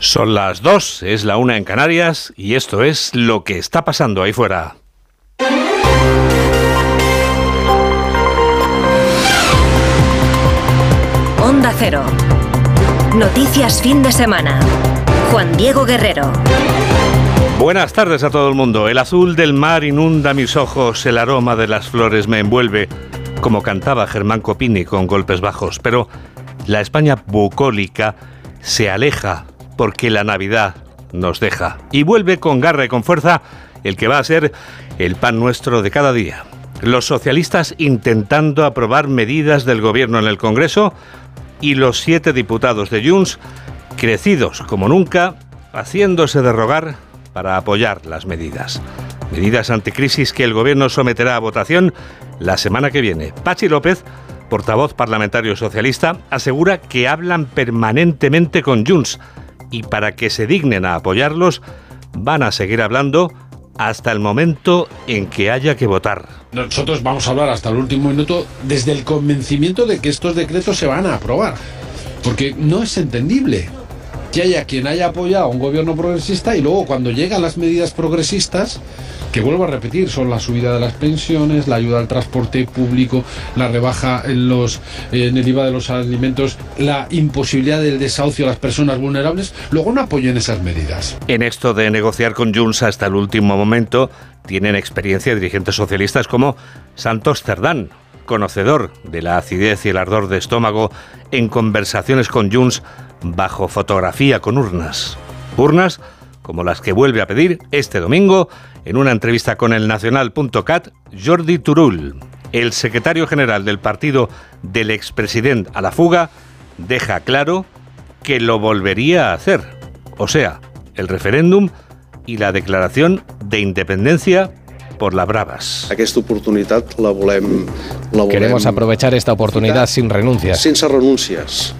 Son las dos, es la una en Canarias y esto es lo que está pasando ahí fuera. Onda Cero. Noticias fin de semana. Juan Diego Guerrero. Buenas tardes a todo el mundo. El azul del mar inunda mis ojos, el aroma de las flores me envuelve, como cantaba Germán Copini con golpes bajos. Pero la España bucólica se aleja porque la Navidad nos deja y vuelve con garra y con fuerza el que va a ser el pan nuestro de cada día. Los socialistas intentando aprobar medidas del gobierno en el Congreso y los siete diputados de Junts crecidos como nunca, haciéndose de rogar para apoyar las medidas. Medidas anticrisis que el gobierno someterá a votación la semana que viene. Pachi López, portavoz parlamentario socialista, asegura que hablan permanentemente con Junts y para que se dignen a apoyarlos, van a seguir hablando hasta el momento en que haya que votar. Nosotros vamos a hablar hasta el último minuto desde el convencimiento de que estos decretos se van a aprobar. Porque no es entendible que haya quien haya apoyado a un gobierno progresista y luego cuando llegan las medidas progresistas, que vuelvo a repetir, son la subida de las pensiones, la ayuda al transporte público, la rebaja en, los, el IVA de los alimentos, la imposibilidad del desahucio a las personas vulnerables, luego no apoyen esas medidas. En esto de negociar con Junts hasta el último momento, tienen experiencia dirigentes socialistas como Santos Cerdán, conocedor de la acidez y el ardor de estómago en conversaciones con Junts bajo fotografía con urnas. Urnas como las que vuelve a pedir este domingo en una entrevista con el Nacional.cat Jordi Turul. El secretario general del partido del expresidente a la fuga deja claro que lo volvería a hacer. O sea, el referéndum y la declaración de independencia por las bravas. Queremos aprovechar esta oportunidad sin renuncias. Sin renuncias.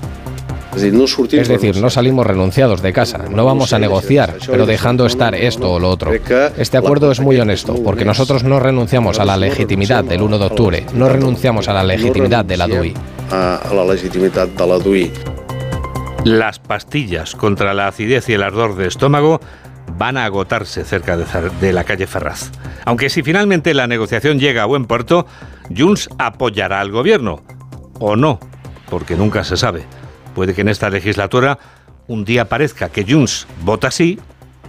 Es decir, no salimos renunciados de casa, no vamos a negociar, pero dejando estar esto o lo otro. Este acuerdo es muy honesto, porque nosotros no renunciamos a la legitimidad del 1 de octubre, no renunciamos a la legitimidad de la DUI. A la legitimidad de la DUI. Las pastillas contra la acidez y el ardor de estómago van a agotarse cerca de la calle Ferraz. Aunque si finalmente la negociación llega a buen puerto, Junts apoyará al gobierno. O no, porque nunca se sabe. Puede que en esta legislatura un día parezca que Junts vota sí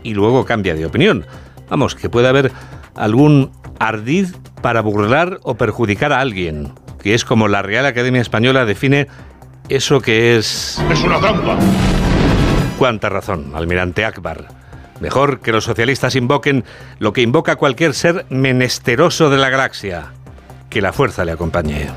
y luego cambia de opinión. Vamos, que puede haber algún ardid para burlar o perjudicar a alguien, que es como la Real Academia Española define eso que es... Es una trampa. Cuánta razón, almirante Akbar. Mejor que los socialistas invoquen lo que invoca cualquier ser menesteroso de la galaxia. Que la fuerza le acompañe.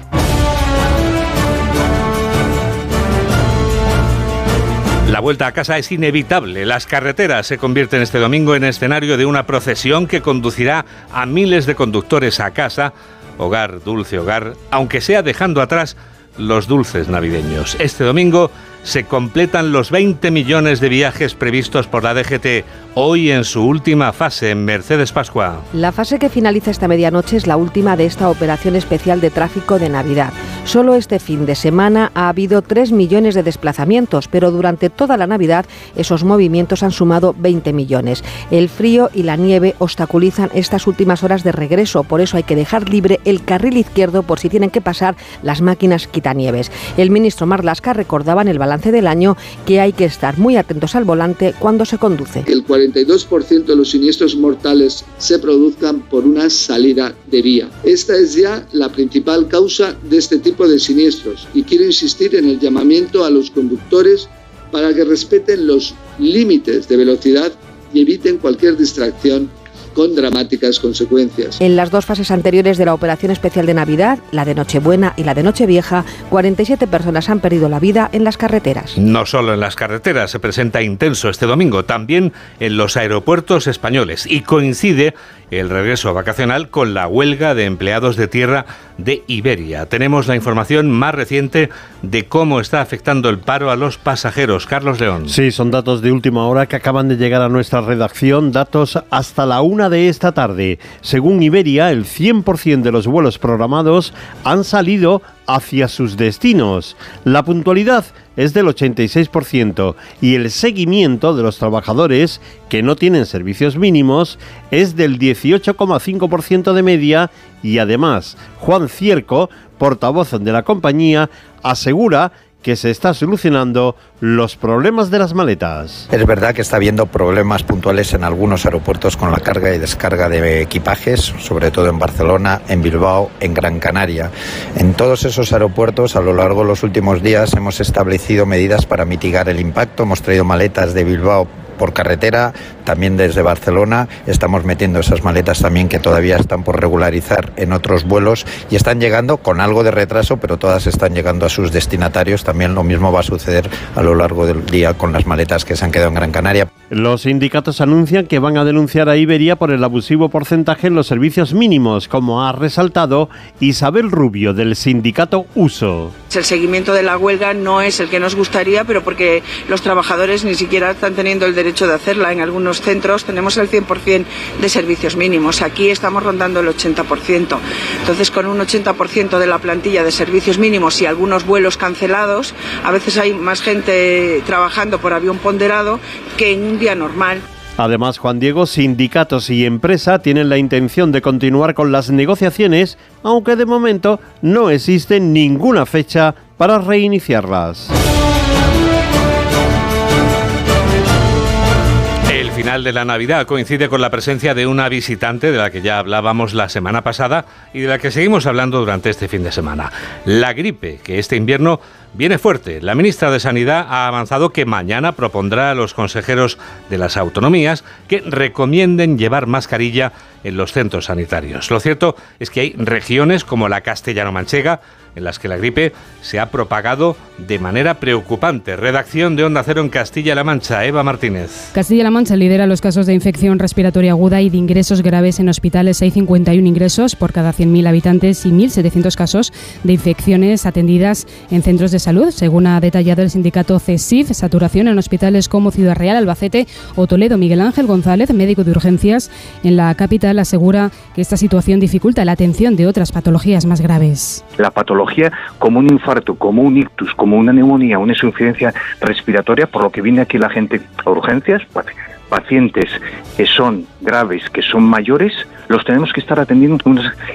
La vuelta a casa es inevitable. Las carreteras se convierten este domingo en escenario de una procesión que conducirá a miles de conductores a casa, hogar, dulce hogar, aunque sea dejando atrás los dulces navideños. Este domingo se completan los 20 millones de viajes previstos por la DGT, hoy en su última fase en Mercedes Pascua. La fase que finaliza esta medianoche es la última de esta operación especial de tráfico de Navidad. Solo este fin de semana ha habido 3 millones de desplazamientos, pero durante toda la Navidad esos movimientos han sumado 20 millones. El frío y la nieve obstaculizan estas últimas horas de regreso, por eso hay que dejar libre el carril izquierdo por si tienen que pasar las máquinas quitanieves. El ministro Marlasca recordaba en el balance del año que hay que estar muy atentos al volante cuando se conduce. El 42% de los siniestros mortales se produzcan por una salida de vía. Esta es ya la principal causa de este tipo de siniestros y quiero insistir en el llamamiento a los conductores para que respeten los límites de velocidad y eviten cualquier distracción con dramáticas consecuencias. En las dos fases anteriores de la operación especial de Navidad, la de Nochebuena y la de Nochevieja, 47 personas han perdido la vida en las carreteras. No solo en las carreteras se presenta intenso este domingo, también en los aeropuertos españoles y coincide el regreso vacacional con la huelga de empleados de tierra de Iberia. Tenemos la información más reciente de cómo está afectando el paro a los pasajeros. Carlos León. Sí, son datos de última hora que acaban de llegar a nuestra redacción, datos hasta la una de esta tarde. Según Iberia, el 100% de los vuelos programados han salido hacia sus destinos. La puntualidad es del 86% y el seguimiento de los trabajadores que no tienen servicios mínimos es del 18,5% de media y además Juan Cierco, portavoz de la compañía, asegura que se está solucionando los problemas de las maletas. Es verdad que está habiendo problemas puntuales en algunos aeropuertos con la carga y descarga de equipajes, sobre todo en Barcelona, en Bilbao, en Gran Canaria. En todos esos aeropuertos, a lo largo de los últimos días, hemos establecido medidas para mitigar el impacto. Hemos traído maletas de Bilbao por carretera, también desde Barcelona. Estamos metiendo esas maletas también que todavía están por regularizar en otros vuelos y están llegando con algo de retraso, pero todas están llegando a sus destinatarios. También lo mismo va a suceder a lo largo del día con las maletas que se han quedado en Gran Canaria. Los sindicatos anuncian que van a denunciar a Iberia por el abusivo porcentaje en los servicios mínimos, como ha resaltado Isabel Rubio del sindicato USO. El seguimiento de la huelga no es el que nos gustaría, pero porque los trabajadores ni siquiera están teniendo el derecho de hacerla. En algunos centros tenemos el 100% de servicios mínimos. Aquí estamos rondando el 80%. Entonces, con un 80% de la plantilla de servicios mínimos y algunos vuelos cancelados, a veces hay más gente trabajando por avión ponderado que en un día normal. Además, Juan Diego, sindicatos y empresa tienen la intención de continuar con las negociaciones, aunque de momento no existe ninguna fecha para reiniciarlas. Final de la Navidad coincide con la presencia de una visitante de la que ya hablábamos la semana pasada y de la que seguimos hablando durante este fin de semana. La gripe, que este invierno viene fuerte. La ministra de Sanidad ha avanzado que mañana propondrá a los consejeros de las autonomías que recomienden llevar mascarilla en los centros sanitarios. Lo cierto es que hay regiones como la castellano-manchega en las que la gripe se ha propagado de manera preocupante. Redacción de Onda Cero en Castilla-La Mancha, Eva Martínez. Castilla-La Mancha lidera los casos de infección respiratoria aguda y de ingresos graves en hospitales. Hay 51 ingresos por cada 100.000 habitantes y 1.700 casos de infecciones atendidas en centros de salud, según ha detallado el sindicato CESIF. Saturación en hospitales como Ciudad Real, Albacete o Toledo. Miguel Ángel González, médico de urgencias en la capital, asegura que esta situación dificulta la atención de otras patologías más graves. La patología como un infarto, como un ictus, como una neumonía, una insuficiencia respiratoria, por lo que viene aquí la gente a urgencias, pacientes que son graves, que son mayores, los tenemos que estar atendiendo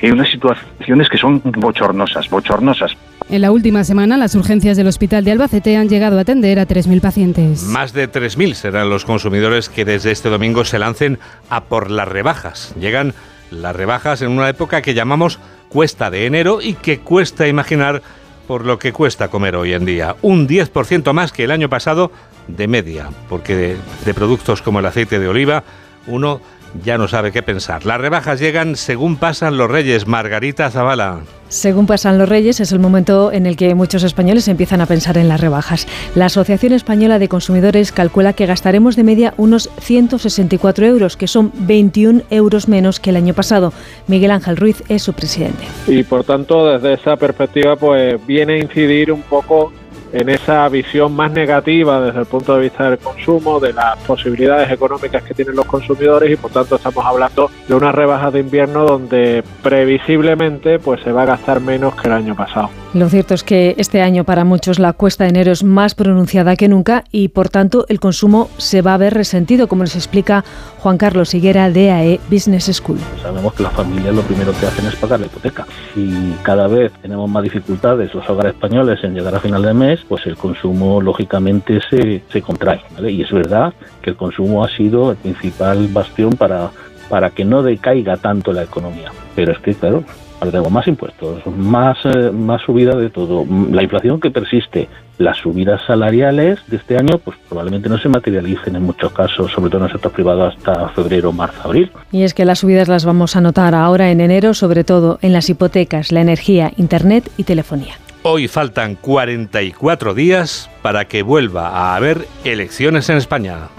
en unas, situaciones que son bochornosas, bochornosas. En la última semana, las urgencias del Hospital de Albacete han llegado a atender a 3.000 pacientes. Más de 3.000 serán los consumidores que desde este domingo se lancen a por las rebajas. Llegan las rebajas en una época que llamamos cuesta de enero y que cuesta imaginar por lo que cuesta comer hoy en día. Un 10% más que el año pasado de media, porque de, de productos como el aceite de oliva, uno ya no sabe qué pensar. Las rebajas llegan según pasan los reyes. Margarita Zavala. Según pasan los reyes, es el momento en el que muchos españoles empiezan a pensar en las rebajas. La Asociación Española de Consumidores calcula que gastaremos de media unos 164 euros, que son 21 euros menos que el año pasado. Miguel Ángel Ruiz es su presidente. Y por tanto, desde esa perspectiva, pues viene a incidir un poco en esa visión más negativa desde el punto de vista del consumo, de las posibilidades económicas que tienen los consumidores y por tanto estamos hablando de una rebaja de invierno donde previsiblemente pues se va a gastar menos que el año pasado. Lo cierto es que este año para muchos la cuesta de enero es más pronunciada que nunca y por tanto el consumo se va a ver resentido, como nos explica Juan Carlos Higuera de AE Business School. Sabemos que las familias lo primero que hacen es pagar la hipoteca y cada vez tenemos más dificultades los hogares españoles en llegar a final de mes, pues el consumo lógicamente se, se contrae. Y es verdad que el consumo ha sido el principal bastión para, para que no decaiga tanto la economía. Pero es que, claro, tengo más impuestos, más, eh, más subida de todo. La inflación que persiste, las subidas salariales de este año, pues probablemente no se materialicen en muchos casos, sobre todo en el sector privado, hasta febrero, marzo, abril. Y es que las subidas las vamos a notar ahora en enero, sobre todo en las hipotecas, la energía, internet y telefonía. Hoy faltan 44 días para que vuelva a haber elecciones en España.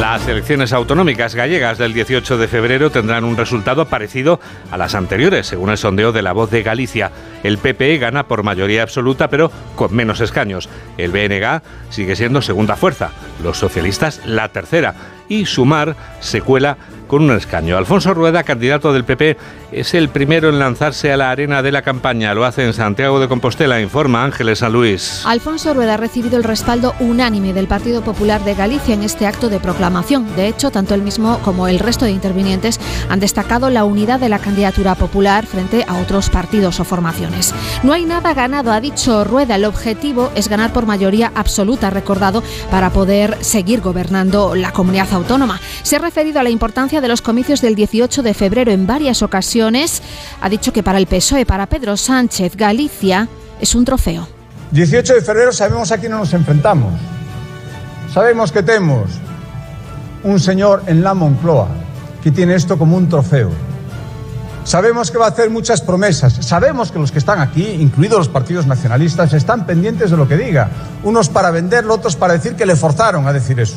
Las elecciones autonómicas gallegas del 18 de febrero tendrán un resultado parecido a las anteriores, según el sondeo de La Voz de Galicia. El PP gana por mayoría absoluta, pero con menos escaños. El BNG sigue siendo segunda fuerza, los socialistas la tercera y Sumar se cuela con un escaño. Alfonso Rueda, candidato del PP, es el primero en lanzarse a la arena de la campaña. Lo hace en Santiago de Compostela, informa Ángeles San Luis. Alfonso Rueda ha recibido el respaldo unánime del Partido Popular de Galicia en este acto de proclamación. De hecho, tanto él mismo como el resto de intervinientes han destacado la unidad de la candidatura popular frente a otros partidos o formaciones. No hay nada ganado, ha dicho Rueda. El objetivo es ganar por mayoría absoluta, recordado, para poder seguir gobernando la comunidad autónoma. Se ha referido a la importancia de los comicios del 18 de febrero en varias ocasiones, ha dicho que para el PSOE, para Pedro Sánchez, Galicia es un trofeo. 18 de febrero sabemos a quién nos enfrentamos. Sabemos que tenemos un señor en la Moncloa que tiene esto como un trofeo. Sabemos que va a hacer muchas promesas. Sabemos que los que están aquí, incluidos los partidos nacionalistas, están pendientes de lo que diga. Unos para venderlo, otros para decir que le forzaron a decir eso.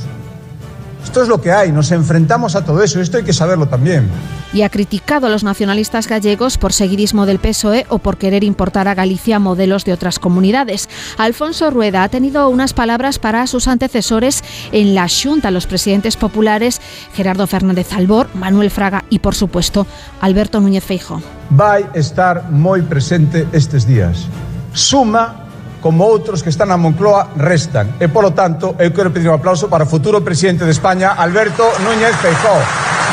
Esto es lo que hay, nos enfrentamos a todo eso, esto hay que saberlo también. Y ha criticado a los nacionalistas gallegos por seguidismo del PSOE o por querer importar a Galicia modelos de otras comunidades. Alfonso Rueda ha tenido unas palabras para sus antecesores en la Junta, los presidentes populares Gerardo Fernández Albor, Manuel Fraga y, por supuesto, Alberto Núñez Feijo. Va a estar muy presente estos días. Suma como outros que están na Moncloa restan. E, polo tanto, eu quero pedir un aplauso para o futuro presidente de España, Alberto Núñez Feijóo.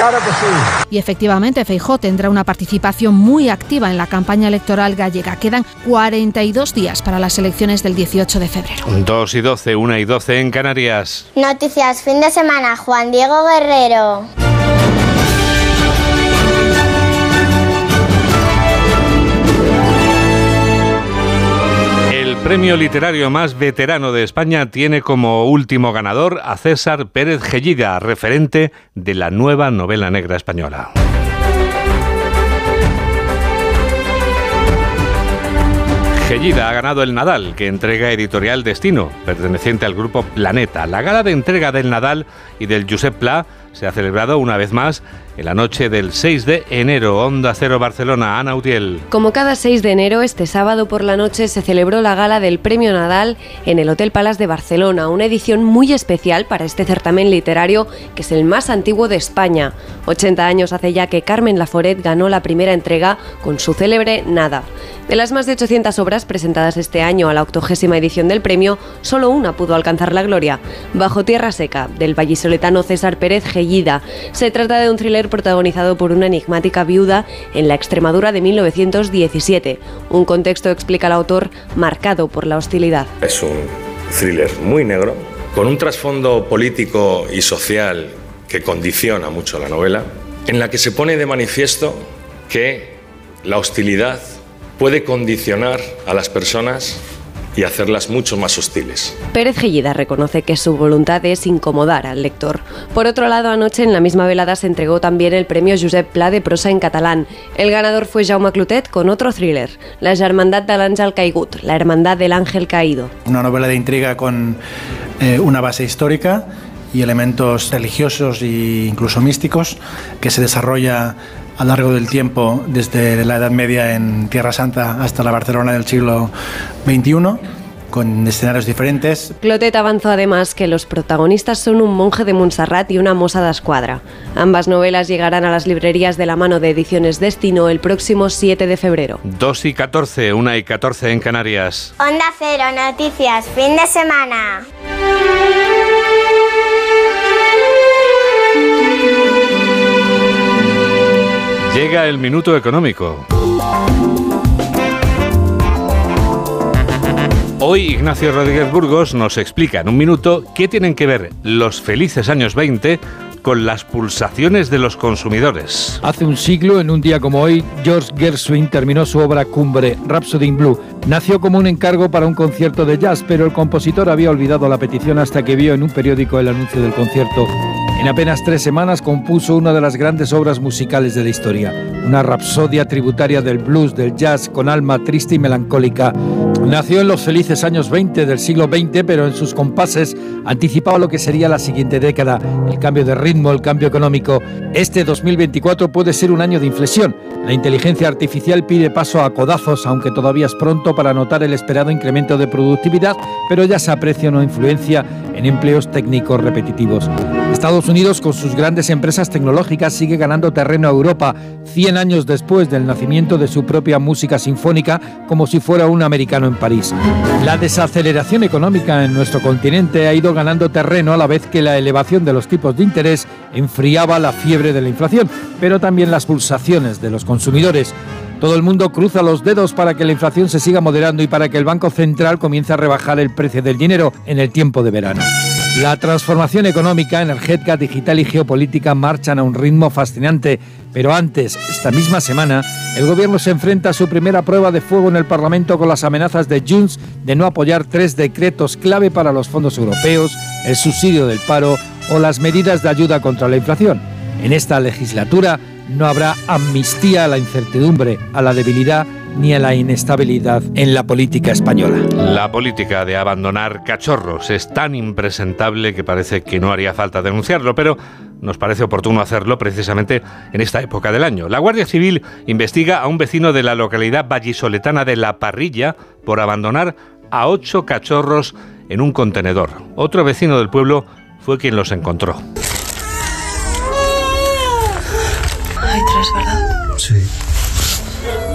Claro que sí. Y efectivamente, Feijó tendrá una participación muy activa en la campaña electoral gallega. Quedan 42 días para las elecciones del 18 de febrero. 2 y 12, 1 y 12 en Canarias. Noticias fin de semana, Juan Diego Guerrero. Premio literario más veterano de España tiene como último ganador a César Pérez Gellida, referente de la nueva novela negra española. Gellida ha ganado el Nadal, que entrega Editorial Destino, perteneciente al grupo Planeta. La gala de entrega del Nadal y del Josep Pla se ha celebrado una vez más en la noche del 6 de enero. Onda Cero Barcelona, Ana Utiel. Como cada 6 de enero, este sábado por la noche se celebró la gala del Premio Nadal en el Hotel Palace de Barcelona, una edición muy especial para este certamen literario que es el más antiguo de España. 80 años hace ya que Carmen Laforet ganó la primera entrega con su célebre Nada. De las más de 800 obras presentadas este año a la octogésima edición del premio, solo una pudo alcanzar la gloria, Bajo Tierra Seca, del vallisoletano César Pérez Se trata de un thriller protagonizado por una enigmática viuda en la Extremadura de 1917, un contexto, explica el autor, marcado por la hostilidad. Es un thriller muy negro, con un trasfondo político y social que condiciona mucho la novela, en la que se pone de manifiesto que la hostilidad puede condicionar a las personas y hacerlas mucho más hostiles. Pérez Gellida reconoce que su voluntad es incomodar al lector. Por otro lado, anoche en la misma velada se entregó también el premio Josep Pla de prosa en catalán. El ganador fue Jaume Clotet con otro thriller, La Hermandad del Ángel Caigut, La Hermandad del Ángel Caído. Una novela de intriga con eh, una base histórica y elementos religiosos e incluso místicos que se desarrolla a lo largo del tiempo, desde la Edad Media en Tierra Santa hasta la Barcelona del siglo XXI con escenarios diferentes. Clotet avanzó además que los protagonistas son un monje de Montserrat y una moza de escuadra. Ambas novelas llegarán a las librerías de la mano de Ediciones Destino el próximo 7 de febrero. 2 y 14, 1 y 14 en Canarias. Onda Cero, noticias, fin de semana. Llega el minuto económico. Hoy Ignacio Rodríguez Burgos nos explica en un minuto qué tienen que ver los felices años 20 con las pulsaciones de los consumidores. Hace un siglo, en un día como hoy, George Gershwin terminó su obra cumbre, Rhapsody in Blue. Nació como un encargo para un concierto de jazz, pero el compositor había olvidado la petición hasta que vio en un periódico el anuncio del concierto. En apenas tres semanas compuso una de las grandes obras musicales de la historia, una rapsodia tributaria del blues, del jazz, con alma triste y melancólica, Nació en los felices años 20 del siglo XX, pero en sus compases anticipaba lo que sería la siguiente década, el cambio de ritmo, el cambio económico. Este 2024 puede ser un año de inflexión. La inteligencia artificial pide paso a codazos, aunque todavía es pronto para notar el esperado incremento de productividad, pero ya se aprecia una influencia en empleos técnicos repetitivos. Estados Unidos, con sus grandes empresas tecnológicas, sigue ganando terreno a Europa, 100 años después del nacimiento de su propia música sinfónica, como si fuera un americano en París. La desaceleración económica en nuestro continente ha ido ganando terreno a la vez que la elevación de los tipos de interés enfriaba la fiebre de la inflación, pero también las pulsaciones de los consumidores. Todo el mundo cruza los dedos para que la inflación se siga moderando y para que el Banco Central comience a rebajar el precio del dinero en el tiempo de verano. La transformación económica, energética, digital y geopolítica marchan a un ritmo fascinante, pero antes, esta misma semana, el gobierno se enfrenta a su primera prueba de fuego en el Parlamento con las amenazas de Junts de no apoyar tres decretos clave para los fondos europeos, el subsidio del paro o las medidas de ayuda contra la inflación. En esta legislatura no habrá amnistía a la incertidumbre, a la debilidad ni a la inestabilidad en la política española. La política de abandonar cachorros es tan impresentable que parece que no haría falta denunciarlo, pero nos parece oportuno hacerlo precisamente en esta época del año. La Guardia Civil investiga a un vecino de la localidad vallisoletana de La Parrilla por abandonar a ocho cachorros en un contenedor. Otro vecino del pueblo fue quien los encontró. Hay tres, ¿verdad?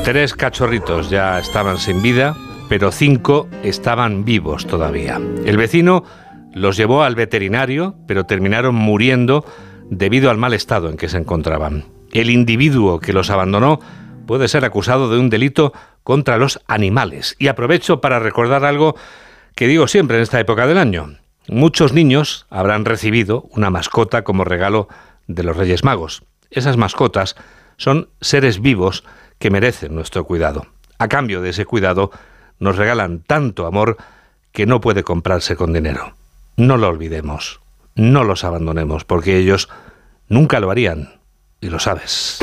Tres cachorritos ya estaban sin vida, pero cinco estaban vivos todavía. El vecino los llevó al veterinario, pero terminaron muriendo debido al mal estado en que se encontraban. El individuo que los abandonó puede ser acusado de un delito contra los animales. Y aprovecho para recordar algo que digo siempre en esta época del año. Muchos niños habrán recibido una mascota como regalo de los Reyes Magos. Esas mascotas son seres vivos que merecen nuestro cuidado. A cambio de ese cuidado, nos regalan tanto amor que no puede comprarse con dinero. No lo olvidemos, no los abandonemos, porque ellos nunca lo harían, y lo sabes.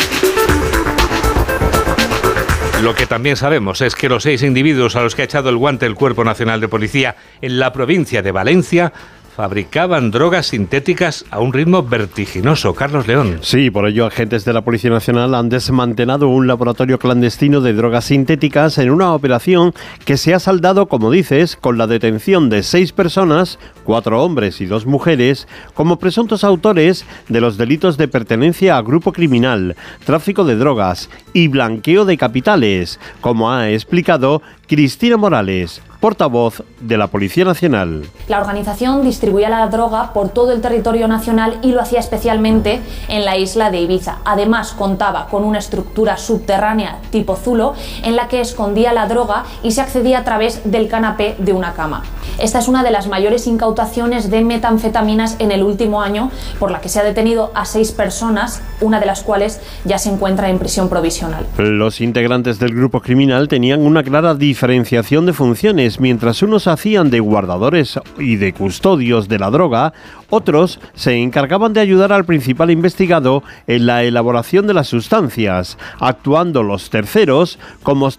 Lo que también sabemos es que los seis individuos a los que ha echado el guante el Cuerpo Nacional de Policía en la provincia de Valencia fabricaban drogas sintéticas a un ritmo vertiginoso. Carlos León. Sí, por ello agentes de la Policía Nacional han desmantelado un laboratorio clandestino de drogas sintéticas en una operación que se ha saldado, como dices, con la detención de seis personas, cuatro hombres y dos mujeres, como presuntos autores de los delitos de pertenencia a grupo criminal, tráfico de drogas y blanqueo de capitales, como ha explicado Cristina Morales, portavoz de la Policía Nacional. La organización distribuía la droga por todo el territorio nacional y lo hacía especialmente en la isla de Ibiza. Además, contaba con una estructura subterránea tipo Zulo en la que escondía la droga y se accedía a través del canapé de una cama. Esta es una de las mayores incautaciones de metanfetaminas en el último año, por la que se ha detenido a seis personas, una de las cuales ya se encuentra en prisión provisional. Los integrantes del grupo criminal tenían una clara diferenciación de funciones mientras unos hacían de guardadores y de custodios de la droga, otros se encargaban de ayudar al principal investigado en la elaboración de las sustancias, actuando los terceros como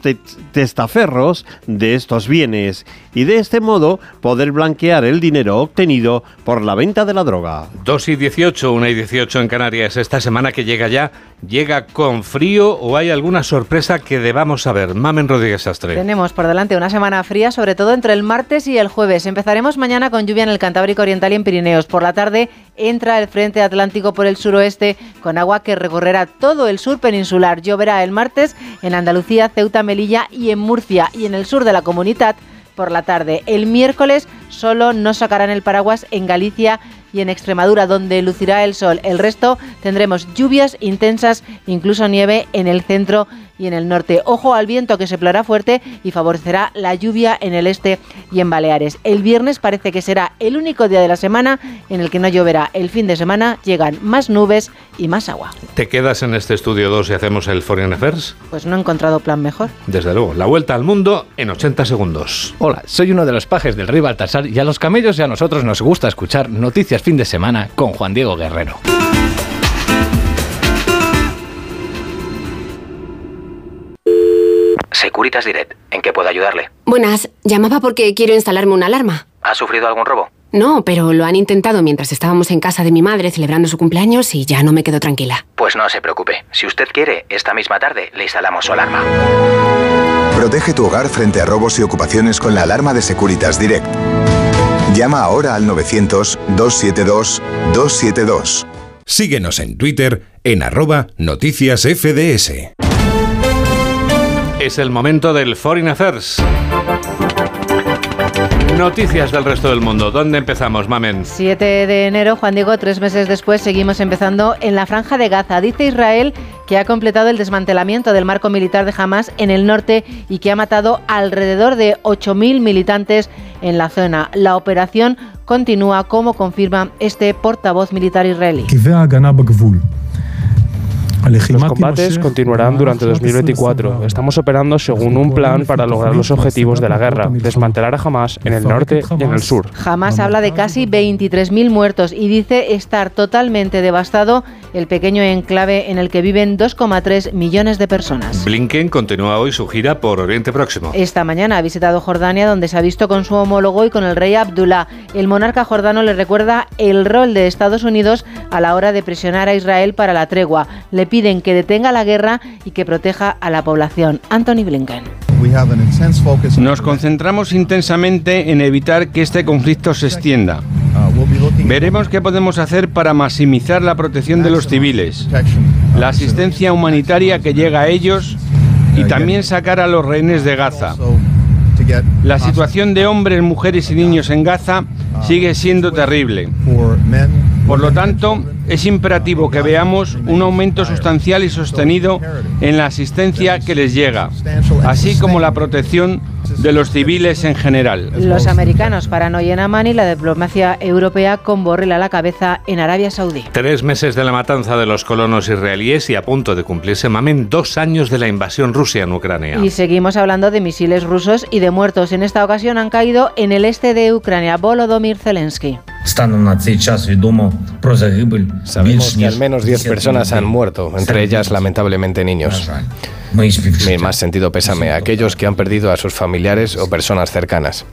testaferros de estos bienes y de este modo poder blanquear el dinero obtenido por la venta de la droga. 2 y 18, 1 y 18 en Canarias. Esta semana que llega ya, ¿llega con frío o hay alguna sorpresa que debamos saber? Mamen Rodríguez Astre. Tenemos por delante una semana fría, sobre todo entre el martes y el jueves. Empezaremos mañana con lluvia en el Cantábrico Oriental y en Pirineos. Por la tarde entra el frente atlántico por el suroeste con agua que recorrerá todo el sur peninsular. Lloverá el martes en Andalucía, Ceuta, Melilla y en Murcia y en el sur de la comunidad por la tarde. El miércoles solo no sacarán el paraguas en Galicia y en Extremadura, donde lucirá el sol. El resto tendremos lluvias intensas, incluso nieve en el centro y en el norte. Ojo al viento que se plorará fuerte y favorecerá la lluvia en el este y en Baleares. El viernes parece que será el único día de la semana en el que no lloverá. El fin de semana llegan más nubes y más agua. ¿Te quedas en este estudio 2 y hacemos el Foreign Affairs? Pues no he encontrado plan mejor. Desde luego, la vuelta al mundo en 80 segundos. Hola, soy uno de los pajes del rey Baltasar y a los camellos y a nosotros nos gusta escuchar noticias fin de semana con Juan Diego Guerrero. Securitas Direct. ¿En qué puedo ayudarle? Buenas, llamaba porque quiero instalarme una alarma. ¿Ha sufrido algún robo? No, pero lo han intentado mientras estábamos en casa de mi madre celebrando su cumpleaños y ya no me quedo tranquila. Pues no se preocupe. Si usted quiere, esta misma tarde le instalamos su alarma. Protege tu hogar frente a robos y ocupaciones con la alarma de Securitas Direct. Llama ahora al 900-272-272. Síguenos en Twitter en arroba noticias FDS. Es el momento del Foreign Affairs. Noticias del resto del mundo. ¿Dónde empezamos, Mamen? 7 de enero, Juan Diego, tres meses después seguimos empezando en la franja de Gaza. Dice Israel que ha completado el desmantelamiento del marco militar de Hamas en el norte y que ha matado alrededor de 8.000 militantes en la zona. La operación continúa, como confirma este portavoz militar israelí. Los combates continuarán durante 2024. Estamos operando según un plan para lograr los objetivos de la guerra, desmantelar a Hamas en el norte y en el sur. Hamas habla de casi 23.000 muertos y dice estar totalmente devastado el pequeño enclave en el que viven 2,3 millones de personas. Blinken continúa hoy su gira por Oriente Próximo. Esta mañana ha visitado Jordania, donde se ha visto con su homólogo y con el rey Abdullah. El monarca jordano le recuerda el rol de Estados Unidos a la hora de presionar a Israel para la tregua. Le piden que detenga la guerra y que proteja a la población. Anthony Blinken. Nos concentramos intensamente en evitar que este conflicto se extienda. Veremos qué podemos hacer para maximizar la protección de los civiles, la asistencia humanitaria que llega a ellos y también sacar a los rehenes de Gaza. La situación de hombres, mujeres y niños en Gaza sigue siendo terrible. Por lo tanto, es imperativo que veamos un aumento sustancial y sostenido en la asistencia que les llega, así como la protección de los civiles en general. Los americanos paran hoy en Amán y la diplomacia europea con Borrell a la cabeza en Arabia Saudí. Tres meses de la matanza de los colonos israelíes y a punto de cumplirse, mamen, dos años de la invasión rusa en Ucrania. Y seguimos hablando de misiles rusos y de muertos. En esta ocasión han caído en el este de Ucrania. Volodymyr Zelensky. Sabemos que al menos 10 personas han muerto, entre ellas lamentablemente niños. Mi más sentido pésame a aquellos que han perdido a sus familiares o personas cercanas.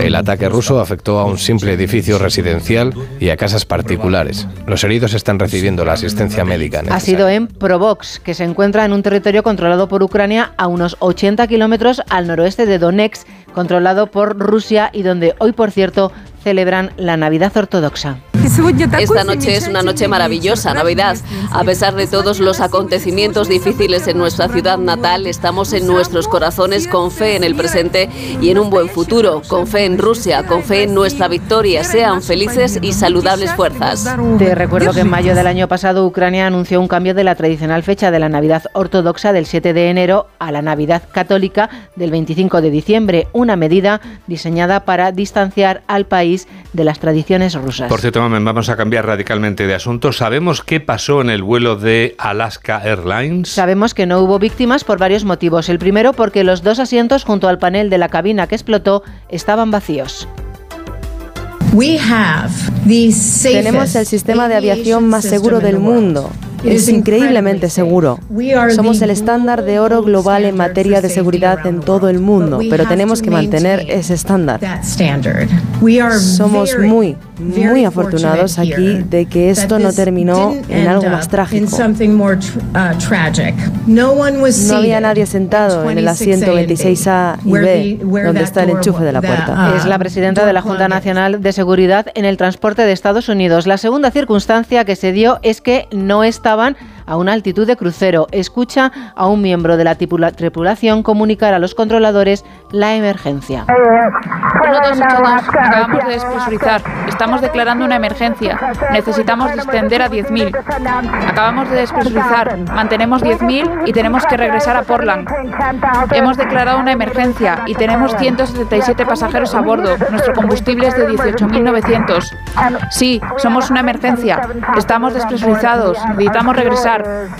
El ataque ruso afectó a un simple edificio residencial y a casas particulares. Los heridos están recibiendo la asistencia médica. Ha sido en Provox, que se encuentra en un territorio controlado por Ucrania a unos 80 kilómetros al noroeste de Donetsk, controlado por Rusia y donde hoy, por cierto, celebran la Navidad ortodoxa. Esta noche es una noche maravillosa, Navidad. A pesar de todos los acontecimientos difíciles en nuestra ciudad natal, estamos en nuestros corazones con fe en el presente y en un buen futuro, con fe en Rusia, con fe en nuestra victoria. Sean felices y saludables fuerzas. Te recuerdo que en mayo del año pasado Ucrania anunció un cambio de la tradicional fecha de la Navidad ortodoxa del 7 de enero a la Navidad católica del 25 de diciembre, una medida diseñada para distanciar al país de las tradiciones rusas. Por cierto, vamos a cambiar radicalmente de asunto. ¿Sabemos qué pasó en el vuelo de Alaska Airlines? Sabemos que no hubo víctimas por varios motivos. El primero porque los dos asientos junto al panel de la cabina que explotó estaban vacíos. Tenemos el sistema de aviación más seguro del mundo. Es increíblemente seguro. Somos el estándar de oro global en materia de seguridad en todo el mundo, pero tenemos que mantener ese estándar. Somos muy, muy afortunados aquí de que esto no terminó en algo más trágico. No había nadie sentado en el asiento 26A y B, donde está el enchufe de la puerta. Es la presidenta de la Junta Nacional de Seguridad en el Transporte de Estados Unidos. La segunda circunstancia que se dio es que no estaban a una altitud de crucero. Escucha a un miembro de la tripulación comunicar a los controladores la emergencia. 1282, acabamos de despresurizar. Estamos declarando una emergencia. Necesitamos descender a 10.000. Acabamos de despresurizar. Mantenemos 10.000 y tenemos que regresar a Portland. Hemos declarado una emergencia y tenemos 177 pasajeros a bordo. Nuestro combustible es de 18.900. Sí, somos una emergencia. Estamos despresurizados. Necesitamos regresar.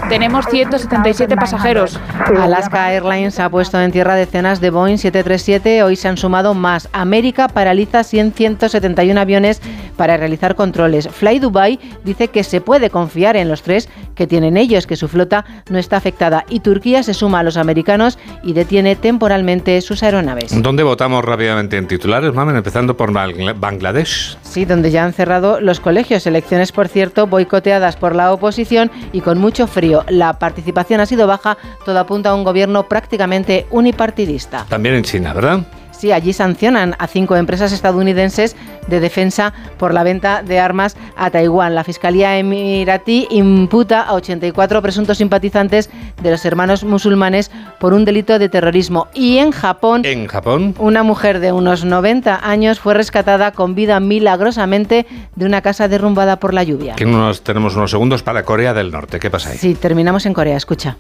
Tenemos 177 pasajeros. Alaska Airlines ha puesto en tierra decenas de Boeing 737. Hoy se han sumado más. América paraliza 171 aviones para realizar controles. Fly Dubai dice que se puede confiar en los tres que tienen ellos, que su flota no está afectada. Y Turquía se suma a los americanos y detiene temporalmente sus aeronaves. ¿Dónde votamos rápidamente en titulares, Mamen? Empezando por Bangladesh. Sí, donde ya han cerrado los colegios. Elecciones, por cierto, boicoteadas por la oposición y con mucho frío. La participación ha sido baja, todo apunta a un gobierno prácticamente unipartidista. También en China, ¿verdad? Sí, allí sancionan a cinco empresas estadounidenses de defensa por la venta de armas a Taiwán. La Fiscalía Emiratí imputa a 84 presuntos simpatizantes de los hermanos musulmanes por un delito de terrorismo. Y en Japón, en Japón, una mujer de unos 90 años fue rescatada con vida milagrosamente de una casa derrumbada por la lluvia. Que tenemos unos segundos para Corea del Norte. ¿Qué pasa ahí? Sí, terminamos en Corea. Escucha.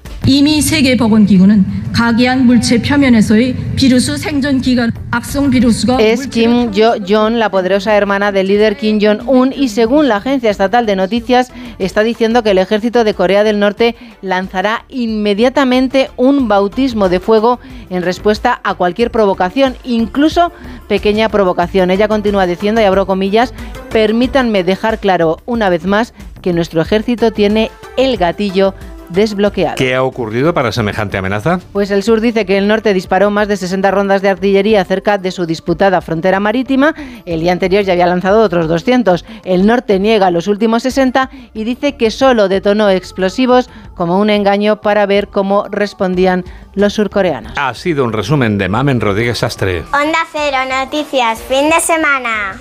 Es Kim Jo-jong, la poderosa hermana del líder Kim Jong-un, y según la agencia estatal de noticias, está diciendo que el ejército de Corea del Norte lanzará inmediatamente un bautismo de fuego en respuesta a cualquier provocación, incluso pequeña provocación. Ella continúa diciendo, y abro comillas, permítanme dejar claro una vez más que nuestro ejército tiene el gatillo desbloqueado. ¿Qué ha ocurrido para semejante amenaza? Pues el sur dice que el norte disparó más de 60 rondas de artillería cerca de su disputada frontera marítima. El día anterior ya había lanzado otros 200. El norte niega los últimos 60 y dice que solo detonó explosivos como un engaño para ver cómo respondían los surcoreanos. Ha sido un resumen de Mamen Rodríguez Astre. Onda Cero, noticias, fin de semana.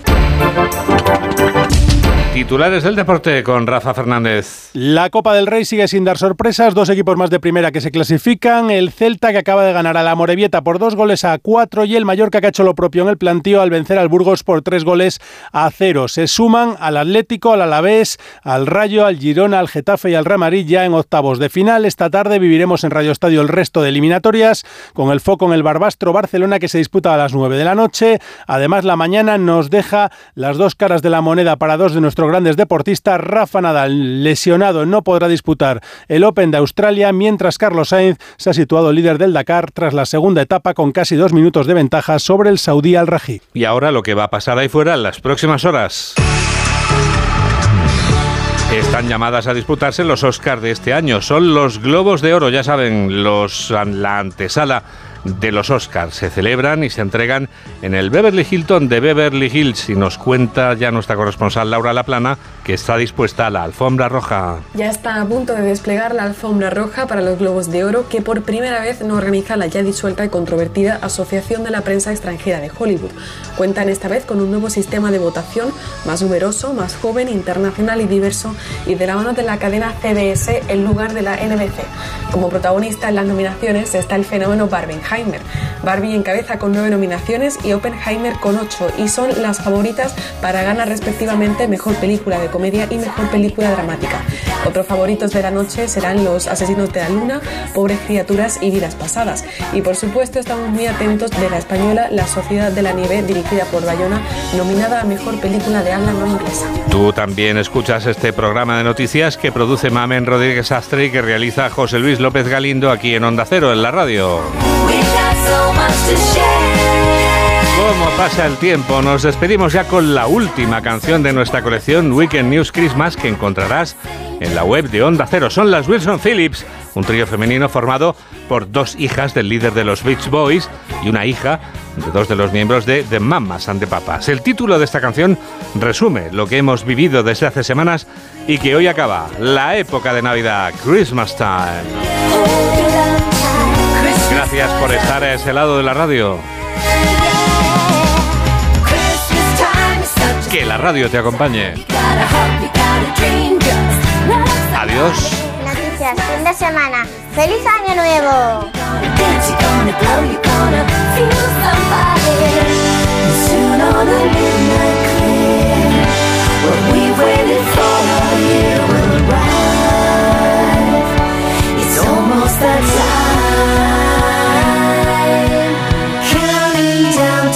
Titulares del deporte con Rafa Fernández. La Copa del Rey sigue sin dar sorpresas. Dos equipos más de primera que se clasifican. El Celta que acaba de ganar a la Morevieta por dos goles a cuatro y el Mallorca que ha hecho lo propio en el plantío al vencer al Burgos por tres goles a cero. Se suman al Atlético, al Alavés, al Rayo, al Girona, al Getafe y al Ramarilla en octavos de final. Esta tarde viviremos en Radio Estadio el resto de eliminatorias con el foco en el Barbastro Barcelona que se disputa a las nueve de la noche. Además, la mañana nos deja las dos caras de la moneda para dos de grandes deportistas, Rafa Nadal, lesionado, no podrá disputar el Open de Australia, mientras Carlos Sainz se ha situado líder del Dakar tras la segunda etapa con casi dos minutos de ventaja sobre el saudí Al-Raji. Y ahora lo que va a pasar ahí fuera en las próximas horas. Están llamadas a disputarse los Oscars de este año. Son los Globos de Oro, ya saben, los, la antesala de los Oscars. Se celebran y se entregan en el Beverly Hilton de Beverly Hills y nos cuenta ya nuestra corresponsal Laura Laplana que está dispuesta a la alfombra roja. Ya está a punto de desplegar la alfombra roja para los Globos de Oro que por primera vez no organiza la ya disuelta y controvertida Asociación de la Prensa Extranjera de Hollywood. Cuentan esta vez con un nuevo sistema de votación más numeroso, más joven, internacional y diverso y de la mano de la cadena CBS en lugar de la NBC. Como protagonista en las nominaciones está el fenómeno Barbenheimer Barbie encabeza con nueve nominaciones y Oppenheimer con ocho y son las favoritas para ganar respectivamente Mejor Película de Comedia y Mejor Película Dramática. Otros favoritos de la noche serán Los Asesinos de la Luna, Pobres Criaturas y Vidas Pasadas. Y por supuesto estamos muy atentos de la española La Sociedad de la Nieve, dirigida por Bayona, nominada a Mejor Película de habla no inglesa. Tú también escuchas este programa de noticias que produce Mamen Rodríguez Astre y que realiza José Luis López Galindo aquí en Onda Cero, en la radio. ¿Cómo pasa el tiempo? Nos despedimos ya con la última canción de nuestra colección Weekend News Christmas que encontrarás en la web de Onda Cero. Son las Wilson Phillips, un trío femenino formado por dos hijas del líder de los Beach Boys y una hija de dos de los miembros de The Mamas and the Papas. El título de esta canción resume lo que hemos vivido desde hace semanas y que hoy acaba, la época de Navidad, Christmas Time. Gracias por estar a ese lado de la radio. Que la radio te acompañe. Adiós. Noticias, fin de semana. ¡Feliz Año Nuevo!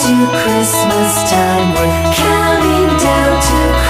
to Christmas time. We're counting down to